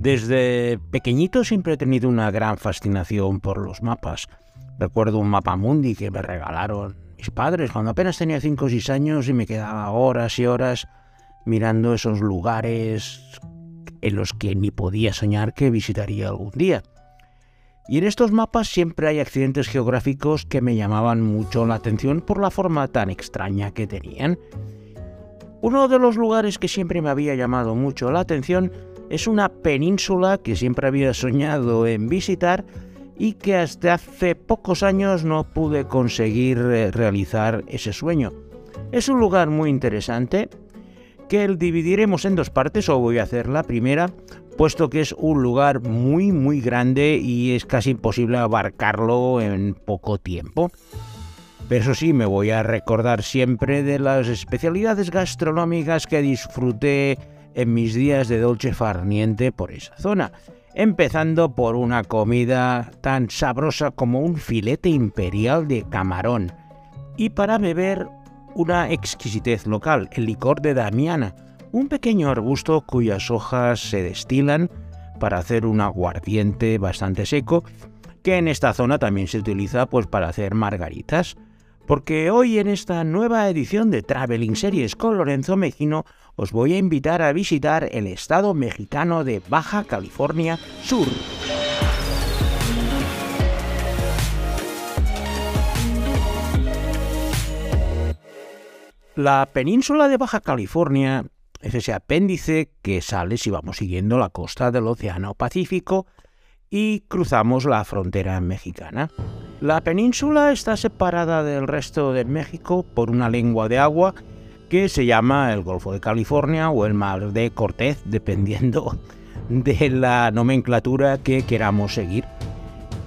Desde pequeñito siempre he tenido una gran fascinación por los mapas. Recuerdo un mapa mundi que me regalaron mis padres cuando apenas tenía 5 o 6 años y me quedaba horas y horas mirando esos lugares en los que ni podía soñar que visitaría algún día. Y en estos mapas siempre hay accidentes geográficos que me llamaban mucho la atención por la forma tan extraña que tenían. Uno de los lugares que siempre me había llamado mucho la atención es una península que siempre había soñado en visitar y que hasta hace pocos años no pude conseguir eh, realizar ese sueño. Es un lugar muy interesante que dividiremos en dos partes o voy a hacer la primera, puesto que es un lugar muy muy grande y es casi imposible abarcarlo en poco tiempo. Pero eso sí, me voy a recordar siempre de las especialidades gastronómicas que disfruté en mis días de dolce farniente por esa zona, empezando por una comida tan sabrosa como un filete imperial de camarón, y para beber una exquisitez local, el licor de Damiana, un pequeño arbusto cuyas hojas se destilan para hacer un aguardiente bastante seco, que en esta zona también se utiliza pues para hacer margaritas. Porque hoy en esta nueva edición de Traveling Series con Lorenzo Mejino os voy a invitar a visitar el estado mexicano de Baja California Sur. La península de Baja California es ese apéndice que sale si vamos siguiendo la costa del Océano Pacífico y cruzamos la frontera mexicana. La península está separada del resto de México por una lengua de agua que se llama el Golfo de California o el Mar de Cortez, dependiendo de la nomenclatura que queramos seguir.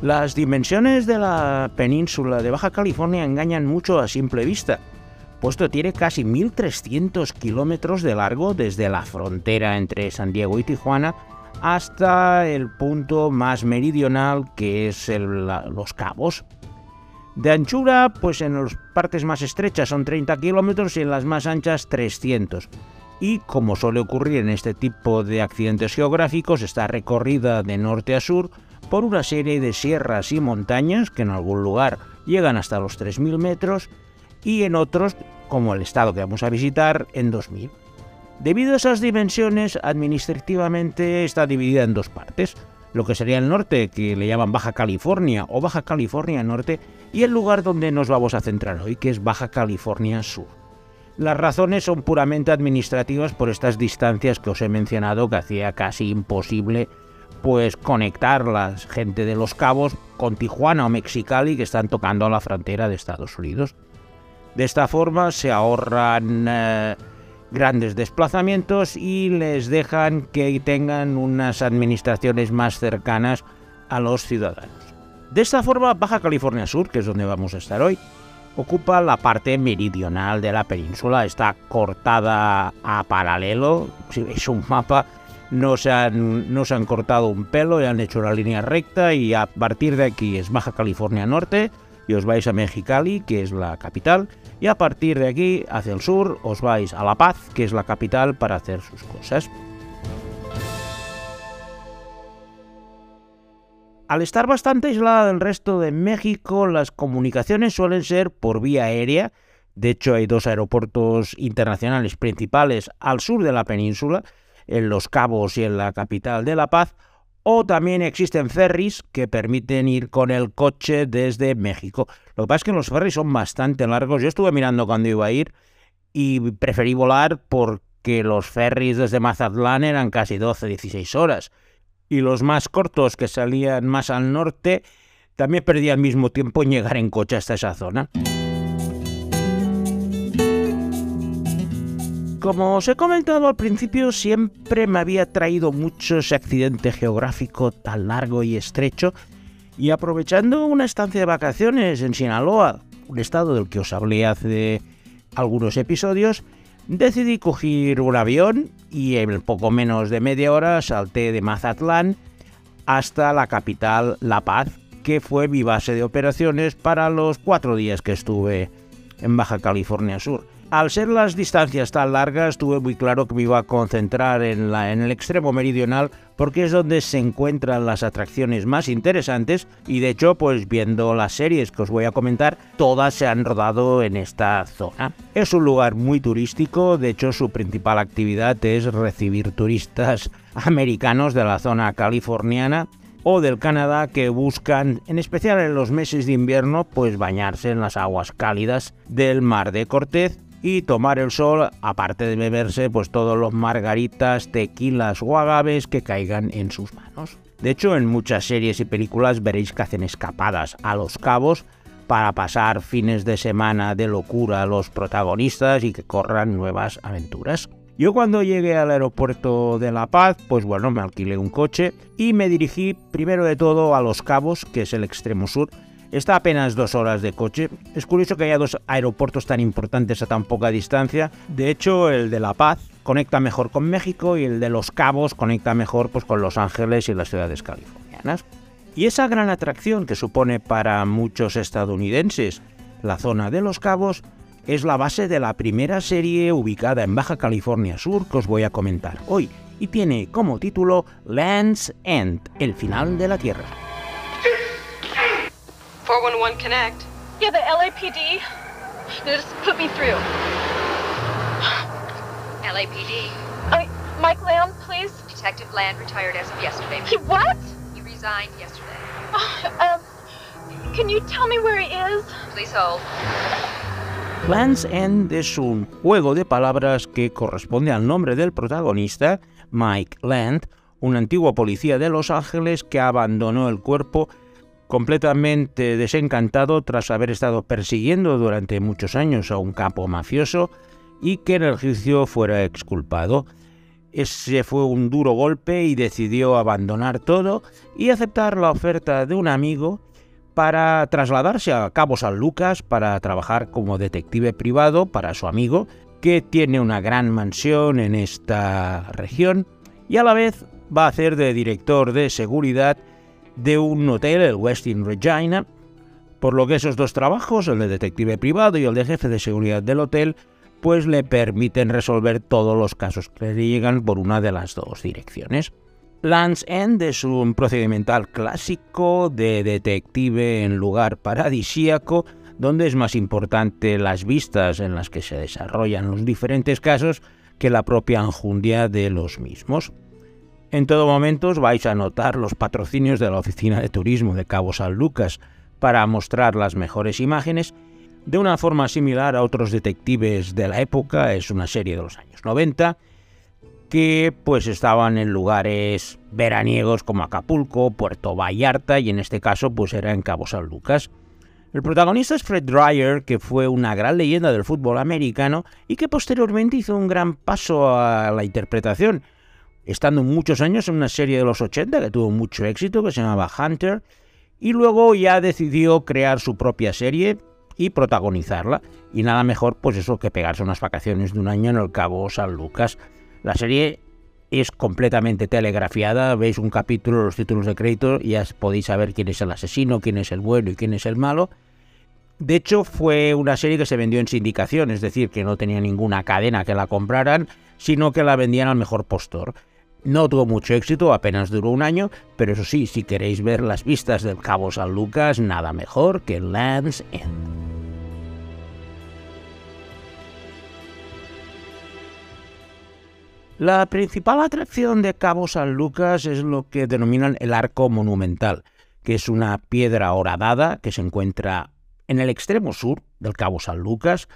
Las dimensiones de la península de Baja California engañan mucho a simple vista, puesto tiene casi 1.300 kilómetros de largo desde la frontera entre San Diego y Tijuana hasta el punto más meridional que es Los Cabos, de anchura, pues en las partes más estrechas son 30 kilómetros y en las más anchas 300. Y como suele ocurrir en este tipo de accidentes geográficos, está recorrida de norte a sur por una serie de sierras y montañas que en algún lugar llegan hasta los 3.000 metros y en otros, como el estado que vamos a visitar, en 2.000. Debido a esas dimensiones, administrativamente está dividida en dos partes lo que sería el norte, que le llaman Baja California o Baja California Norte, y el lugar donde nos vamos a centrar hoy, que es Baja California Sur. Las razones son puramente administrativas por estas distancias que os he mencionado que hacía casi imposible pues conectar la gente de Los Cabos con Tijuana o Mexicali que están tocando a la frontera de Estados Unidos. De esta forma se ahorran eh, grandes desplazamientos y les dejan que tengan unas administraciones más cercanas a los ciudadanos. De esta forma, Baja California Sur, que es donde vamos a estar hoy, ocupa la parte meridional de la península, está cortada a paralelo, veis un mapa, no se, han, no se han cortado un pelo y han hecho una línea recta y a partir de aquí es Baja California Norte os vais a Mexicali, que es la capital, y a partir de aquí, hacia el sur, os vais a La Paz, que es la capital, para hacer sus cosas. Al estar bastante aislada del resto de México, las comunicaciones suelen ser por vía aérea. De hecho, hay dos aeropuertos internacionales principales al sur de la península, en Los Cabos y en la capital de La Paz, o también existen ferries que permiten ir con el coche desde México. Lo que pasa es que los ferries son bastante largos. Yo estuve mirando cuando iba a ir y preferí volar porque los ferries desde Mazatlán eran casi 12-16 horas. Y los más cortos que salían más al norte también perdían el mismo tiempo en llegar en coche hasta esa zona. Como os he comentado al principio, siempre me había traído mucho ese accidente geográfico tan largo y estrecho, y aprovechando una estancia de vacaciones en Sinaloa, un estado del que os hablé hace algunos episodios, decidí coger un avión y en poco menos de media hora salté de Mazatlán hasta la capital La Paz, que fue mi base de operaciones para los cuatro días que estuve en Baja California Sur. Al ser las distancias tan largas, tuve muy claro que me iba a concentrar en, el extremo meridional porque es donde se encuentran las atracciones más interesantes y de hecho, pues viendo las series que os voy a comentar, todas se han rodado en esta zona. Es un lugar muy turístico, de hecho su principal actividad es recibir turistas americanos de la zona californiana o del Canadá que buscan, en especial en los meses de invierno, pues bañarse en las aguas cálidas del mar de Cortez y tomar el sol, aparte de beberse pues todos los margaritas, tequilas o agaves que caigan en sus manos. De hecho, en muchas series y películas veréis que hacen escapadas a los cabos para pasar fines de semana de locura a los protagonistas y que corran nuevas aventuras. Yo cuando llegué al aeropuerto de La Paz, pues bueno, me alquilé un coche y me dirigí primero de todo a Los Cabos, que es el extremo sur, Está a apenas dos horas de coche. Es curioso que haya dos aeropuertos tan importantes a tan poca distancia. De hecho, el de La Paz conecta mejor con México y el de Los Cabos conecta mejor pues, con Los Ángeles y las ciudades californianas. Y esa gran atracción que supone para muchos estadounidenses la zona de Los Cabos es la base de la primera serie ubicada en Baja California Sur que os voy a comentar hoy y tiene como título Land's End, el final de la Tierra. 411 Connect. Yeah, the LAPD. Just put me through. LAPD. I, Mike Lamb, please. Detective Land retired as of yesterday. He what? He resigned yesterday. um, can you tell me where he is? Please hold. Land's End es un juego de palabras que corresponde al nombre del protagonista, Mike Land, un antiguo policía de Los Ángeles que abandonó el cuerpo completamente desencantado tras haber estado persiguiendo durante muchos años a un capo mafioso y que en el juicio fuera exculpado. Ese fue un duro golpe y decidió abandonar todo y aceptar la oferta de un amigo para trasladarse a Cabo San Lucas para trabajar como detective privado para su amigo, que tiene una gran mansión en esta región, y a la vez va a hacer de director de seguridad de un hotel, el Westin Regina, por lo que esos dos trabajos, el de detective privado y el de jefe de seguridad del hotel, pues le permiten resolver todos los casos que le llegan por una de las dos direcciones. Land's End es un procedimental clásico de detective en lugar paradisíaco, donde es más importante las vistas en las que se desarrollan los diferentes casos que la propia enjundia de los mismos. En todo momento os vais a notar los patrocinios de la Oficina de Turismo de Cabo San Lucas para mostrar las mejores imágenes. De una forma similar a otros detectives de la época, es una serie de los años 90, que pues estaban en lugares veraniegos como Acapulco, Puerto Vallarta y en este caso pues era en Cabo San Lucas. El protagonista es Fred Dreyer, que fue una gran leyenda del fútbol americano y que posteriormente hizo un gran paso a la interpretación estando muchos años en una serie de los 80 que tuvo mucho éxito, que se llamaba Hunter, y luego ya decidió crear su propia serie y protagonizarla. Y nada mejor, pues eso, que pegarse unas vacaciones de un año en el Cabo San Lucas. La serie es completamente telegrafiada, veis un capítulo, los títulos de crédito, y ya podéis saber quién es el asesino, quién es el bueno y quién es el malo. De hecho, fue una serie que se vendió en sindicación, es decir, que no tenía ninguna cadena que la compraran, sino que la vendían al mejor postor. No tuvo mucho éxito, apenas duró un año, pero eso sí, si queréis ver las vistas del Cabo San Lucas, nada mejor que Land's End. La principal atracción de Cabo San Lucas es lo que denominan el arco monumental, que es una piedra horadada que se encuentra en el extremo sur del Cabo San Lucas,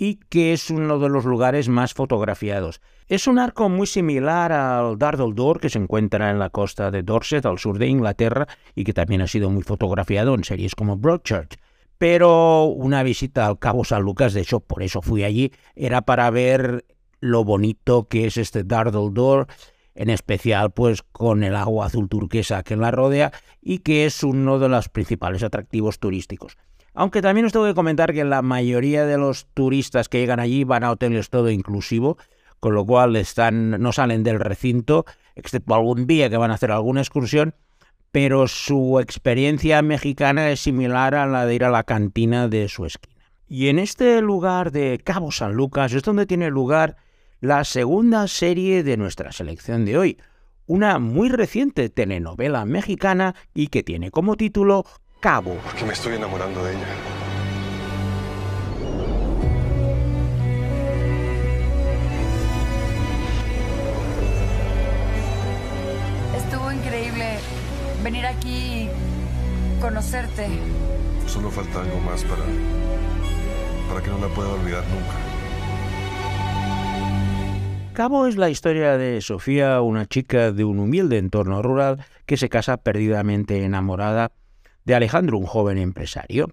y que es uno de los lugares más fotografiados. Es un arco muy similar al Dartle Door que se encuentra en la costa de Dorset, al sur de Inglaterra, y que también ha sido muy fotografiado en series como Broadchurch. Pero una visita al Cabo San Lucas, de hecho por eso fui allí, era para ver lo bonito que es este Dartle Door, en especial pues con el agua azul turquesa que la rodea y que es uno de los principales atractivos turísticos. Aunque también os tengo que comentar que la mayoría de los turistas que llegan allí van a hoteles todo inclusivo, con lo cual están, no salen del recinto, excepto algún día que van a hacer alguna excursión, pero su experiencia mexicana es similar a la de ir a la cantina de su esquina. Y en este lugar de Cabo San Lucas es donde tiene lugar la segunda serie de nuestra selección de hoy, una muy reciente telenovela mexicana y que tiene como título Cabo. Porque me estoy enamorando de ella. Estuvo increíble venir aquí y conocerte. Solo falta algo más para, para que no la pueda olvidar nunca. Cabo es la historia de Sofía, una chica de un humilde entorno rural que se casa perdidamente enamorada de Alejandro, un joven empresario.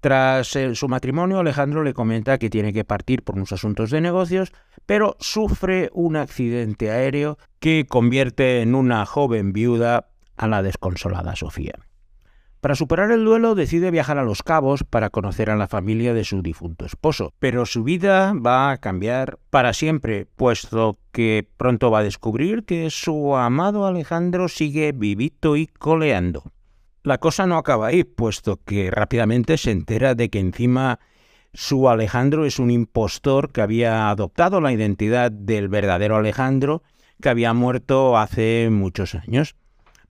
Tras eh, su matrimonio, Alejandro le comenta que tiene que partir por unos asuntos de negocios, pero sufre un accidente aéreo que convierte en una joven viuda a la desconsolada Sofía. Para superar el duelo decide viajar a Los Cabos para conocer a la familia de su difunto esposo, pero su vida va a cambiar para siempre, puesto que pronto va a descubrir que su amado Alejandro sigue vivito y coleando. La cosa no acaba ahí, puesto que rápidamente se entera de que encima su Alejandro es un impostor que había adoptado la identidad del verdadero Alejandro que había muerto hace muchos años.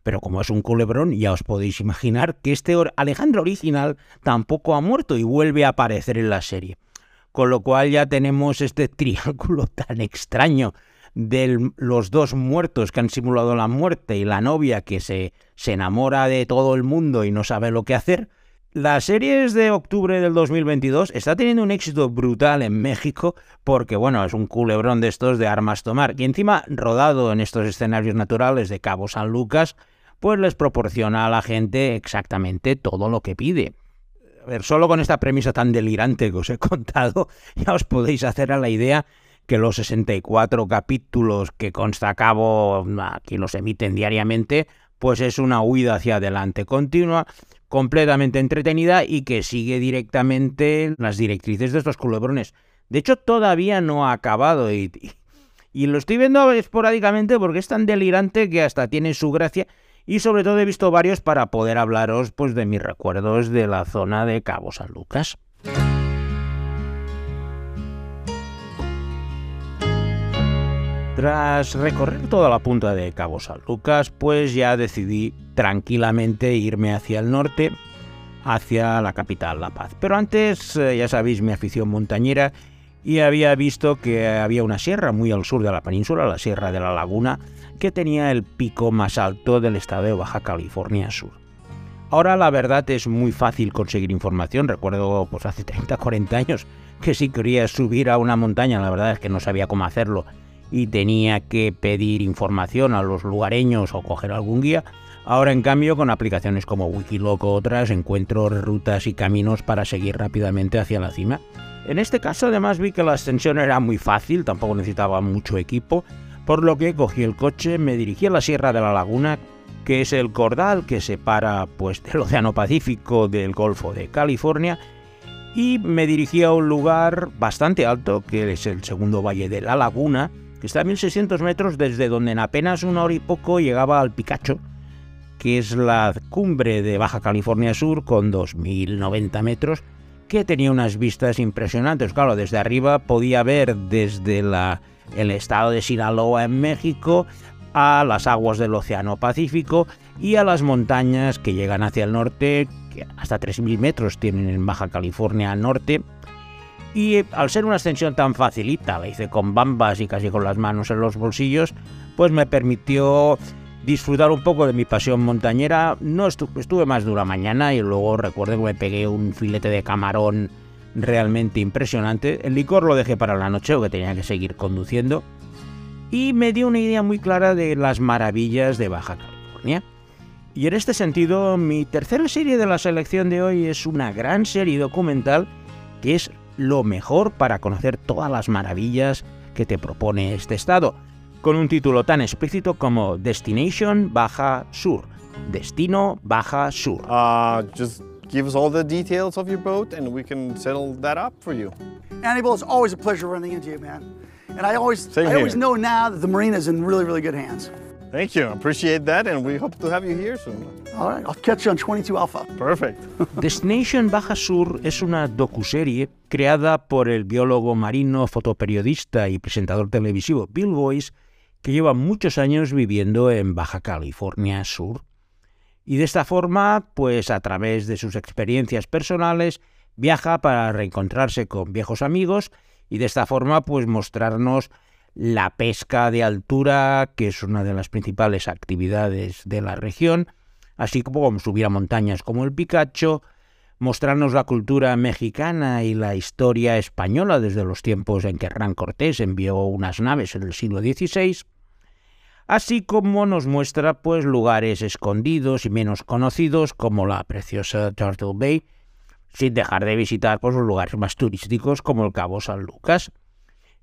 Pero como es un culebrón, ya os podéis imaginar que este Alejandro original tampoco ha muerto y vuelve a aparecer en la serie. Con lo cual ya tenemos este triángulo tan extraño de los dos muertos que han simulado la muerte y la novia que se, se enamora de todo el mundo y no sabe lo que hacer. La serie es de octubre del 2022, está teniendo un éxito brutal en México porque, bueno, es un culebrón de estos de armas tomar y encima rodado en estos escenarios naturales de Cabo San Lucas, pues les proporciona a la gente exactamente todo lo que pide. A ver, solo con esta premisa tan delirante que os he contado, ya os podéis hacer a la idea que los 64 capítulos que consta a cabo, aquí los emiten diariamente, pues es una huida hacia adelante continua, completamente entretenida y que sigue directamente las directrices de estos culebrones. De hecho, todavía no ha acabado y, y lo estoy viendo esporádicamente porque es tan delirante que hasta tiene su gracia y sobre todo he visto varios para poder hablaros pues de mis recuerdos de la zona de Cabo San Lucas. Tras recorrer toda la punta de Cabo San Lucas, pues ya decidí tranquilamente irme hacia el norte, hacia la capital, La Paz. Pero antes, eh, ya sabéis, mi afición montañera, y había visto que había una sierra muy al sur de la península, la Sierra de la Laguna, que tenía el pico más alto del estado de Baja California Sur. Ahora la verdad es muy fácil conseguir información. Recuerdo pues hace 30, 40 años que si quería subir a una montaña, la verdad es que no sabía cómo hacerlo y tenía que pedir información a los lugareños o coger algún guía. Ahora en cambio con aplicaciones como Wikiloc o otras encuentro rutas y caminos para seguir rápidamente hacia la cima. En este caso además vi que la ascensión era muy fácil, tampoco necesitaba mucho equipo por lo que cogí el coche, me dirigí a la Sierra de la Laguna, que es el cordal que separa pues, del Océano Pacífico del Golfo de California, y me dirigí a un lugar bastante alto, que es el segundo valle de la Laguna, que está a 1600 metros desde donde en apenas una hora y poco llegaba al Picacho, que es la cumbre de Baja California Sur con 2090 metros, que tenía unas vistas impresionantes. Claro, desde arriba podía ver desde el estado de Sinaloa en México, a las aguas del Océano Pacífico y a las montañas que llegan hacia el norte, que hasta 3.000 metros tienen en Baja California Norte. Y eh, al ser una ascensión tan facilita, la hice con bambas y casi con las manos en los bolsillos, pues me permitió disfrutar un poco de mi pasión montañera. No estuve, más dura mañana y luego recuerdo que me pegué un filete de camarón realmente impresionante. El licor lo dejé para la noche, que tenía que seguir conduciendo. Y me dio una idea muy clara de las maravillas de Baja California. Y en este sentido, mi tercera serie de la selección de hoy es una gran serie documental que es lo mejor para conocer todas las maravillas que te propone este estado, con un título tan explícito como Destination Baja Sur. Destino Baja Sur. Uh, just give us all the details of your boat and we can settle that up for you. Hannibal, it's always a pleasure running into you, man. And I always, Same I always know now that the marina is in really, really good hands. Thank you. Appreciate that, and we hope to have you here soon. All right, I'll catch you on 22 Alpha. Perfect. Destination Baja Sur es una docuserie creada por el biólogo marino, fotoperiodista y presentador televisivo Bill Boyce, que lleva muchos años viviendo en Baja California Sur. Y de esta forma, pues a través de sus experiencias personales, viaja para reencontrarse con viejos amigos y de esta forma, pues mostrarnos la pesca de altura, que es una de las principales actividades de la región, así como subir a montañas como el Picacho, mostrarnos la cultura mexicana y la historia española desde los tiempos en que Hernán Cortés envió unas naves en el siglo XVI, así como nos muestra pues lugares escondidos y menos conocidos como la preciosa Turtle Bay, sin dejar de visitar pues, los lugares más turísticos como el Cabo San Lucas.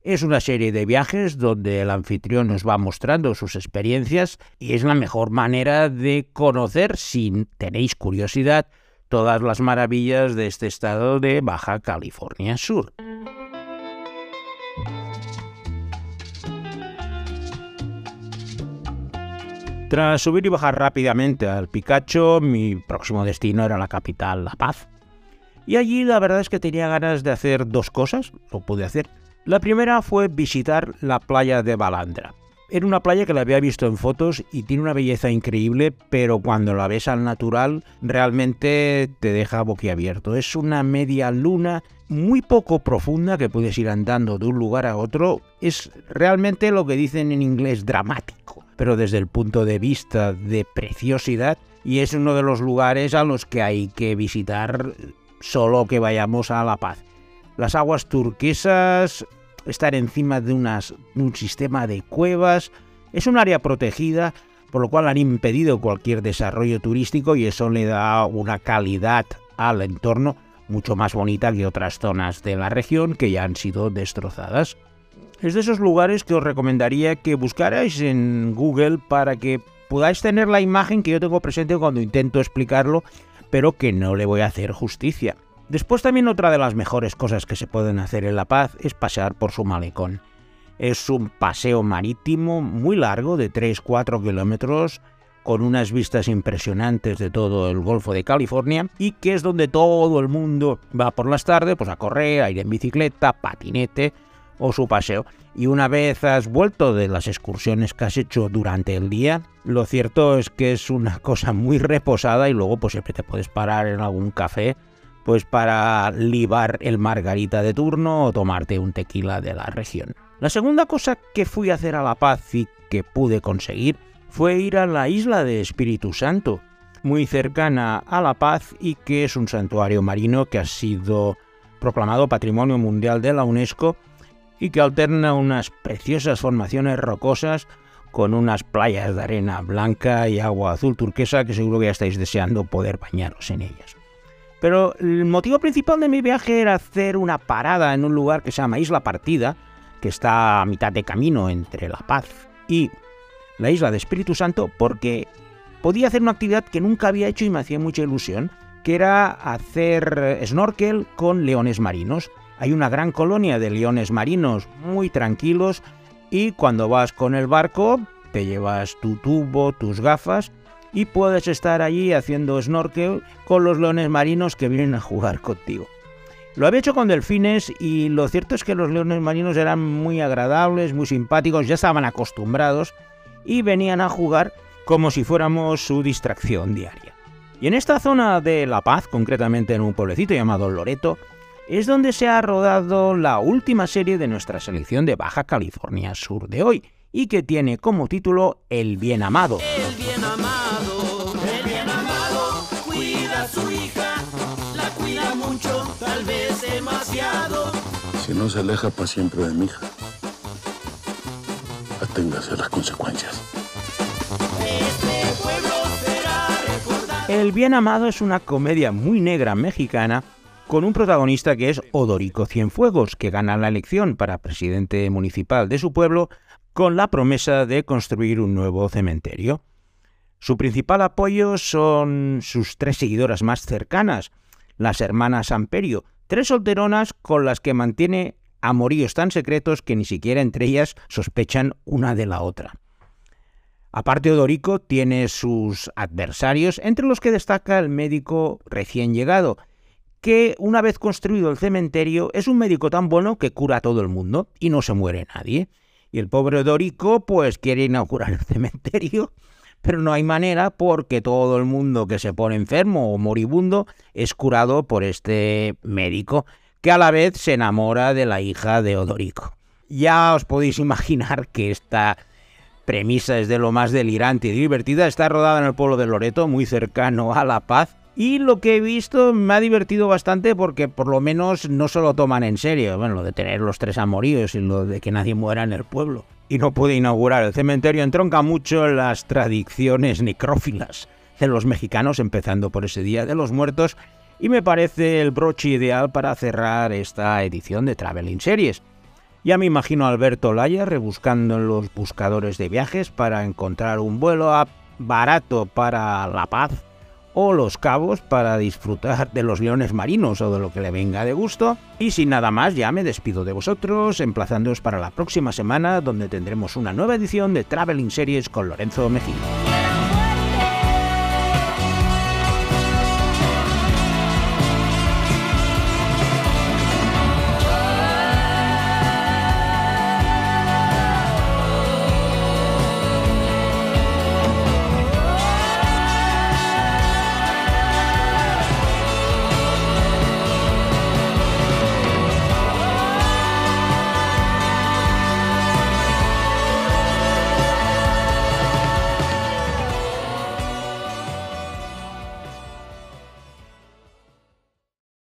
Es una serie de viajes donde el anfitrión nos va mostrando sus experiencias y es la mejor manera de conocer, si tenéis curiosidad, todas las maravillas de este estado de Baja California Sur. Tras subir y bajar rápidamente al Picacho, mi próximo destino era la capital, La Paz. Y allí la verdad es que tenía ganas de hacer dos cosas, lo pude hacer. La primera fue visitar la playa de Balandra. Era una playa que la había visto en fotos y tiene una belleza increíble, pero cuando la ves al natural realmente te deja boquiabierto. Es una media luna muy poco profunda que puedes ir andando de un lugar a otro. Es realmente lo que dicen en inglés dramático, pero desde el punto de vista de preciosidad y es uno de los lugares a los que hay que visitar solo que vayamos a La Paz. Las aguas turquesas, estar encima de, unas, un sistema de cuevas, es un área protegida, por lo cual han impedido cualquier desarrollo turístico y eso le da una calidad al entorno mucho más bonita que otras zonas de la región que ya han sido destrozadas. Es de esos lugares que os recomendaría que buscarais en Google para que podáis tener la imagen que yo tengo presente cuando intento explicarlo, pero que no le voy a hacer justicia. Después también otra de las mejores cosas que se pueden hacer en La Paz es pasear por su malecón. Es un paseo marítimo muy largo de 3-4 kilómetros con unas vistas impresionantes de todo el Golfo de California y que es donde todo el mundo va por las tardes pues a correr, a ir en bicicleta, patinete o su paseo. Y una vez has vuelto de las excursiones que has hecho durante el día, lo cierto es que es una cosa muy reposada y luego pues siempre te puedes parar en algún café pues para libar el margarita de turno o tomarte un tequila de la región. La segunda cosa que fui a hacer a La Paz y que pude conseguir fue ir a la isla de Espíritu Santo, muy cercana a La Paz y que es un santuario marino que ha sido proclamado Patrimonio Mundial de la UNESCO y que alterna unas preciosas formaciones rocosas con unas playas de arena blanca y agua azul turquesa que seguro que ya estáis deseando poder bañaros en ellas. Pero el motivo principal de mi viaje era hacer una parada en un lugar que se llama Isla Partida, que está a mitad de camino entre La Paz y la isla de Espíritu Santo, porque podía hacer una actividad que nunca había hecho y me hacía mucha ilusión, que era hacer snorkel con leones marinos. Hay una gran colonia de leones marinos muy tranquilos y cuando vas con el barco te llevas tu tubo, tus gafas y puedes estar allí haciendo snorkel con los leones marinos que vienen a jugar contigo. Lo había hecho con delfines y lo cierto es que los leones marinos eran muy agradables, muy simpáticos, ya estaban acostumbrados y venían a jugar como si fuéramos su distracción diaria. Y en esta zona de La Paz, concretamente en un pueblecito llamado Loreto, es donde se ha rodado la última serie de nuestra selección de Baja California Sur de hoy, y que tiene como título El Bien Amado. Tal vez demasiado. Si no se aleja para siempre de mi hija, aténgase a las consecuencias. Este pueblo será recordado. El Bien Amado es una comedia muy negra mexicana con un protagonista que es Odorico Cienfuegos, que gana la elección para presidente municipal de su pueblo con la promesa de construir un nuevo cementerio. Su principal apoyo son sus tres seguidoras más cercanas, las hermanas Amperio, tres solteronas con las que mantiene amoríos tan secretos que ni siquiera entre ellas sospechan una de la otra. Aparte, Odorico tiene sus adversarios, entre los que destaca el médico recién llegado, que una vez construido el cementerio es un médico tan bueno que cura a todo el mundo y no se muere nadie. Y el pobre Dorico pues quiere inaugurar el cementerio, pero no hay manera porque todo el mundo que se pone enfermo o moribundo es curado por este médico, que a la vez se enamora de la hija de Odorico. Ya os podéis imaginar que esta premisa es de lo más delirante y divertida. Está rodada en el pueblo de Loreto, muy cercano a La Paz, y lo que he visto me ha divertido bastante porque por lo menos no se lo toman en serio. Bueno, lo de tener los tres amoríos y lo de que nadie muera en el pueblo. Y no puede inaugurar el cementerio entronca mucho las tradiciones necrófilas de los mexicanos, empezando por ese Día de los Muertos, y me parece el broche ideal para cerrar esta edición de Traveling Series. Ya me imagino a Alberto Laya rebuscando en los buscadores de viajes para encontrar un vuelo barato para La Paz o Los Cabos para disfrutar de los leones marinos o de lo que le venga de gusto. Y sin nada más, ya me despido de vosotros, emplazándoos para la próxima semana donde tendremos una nueva edición de Traveling Series con Lorenzo Mejía.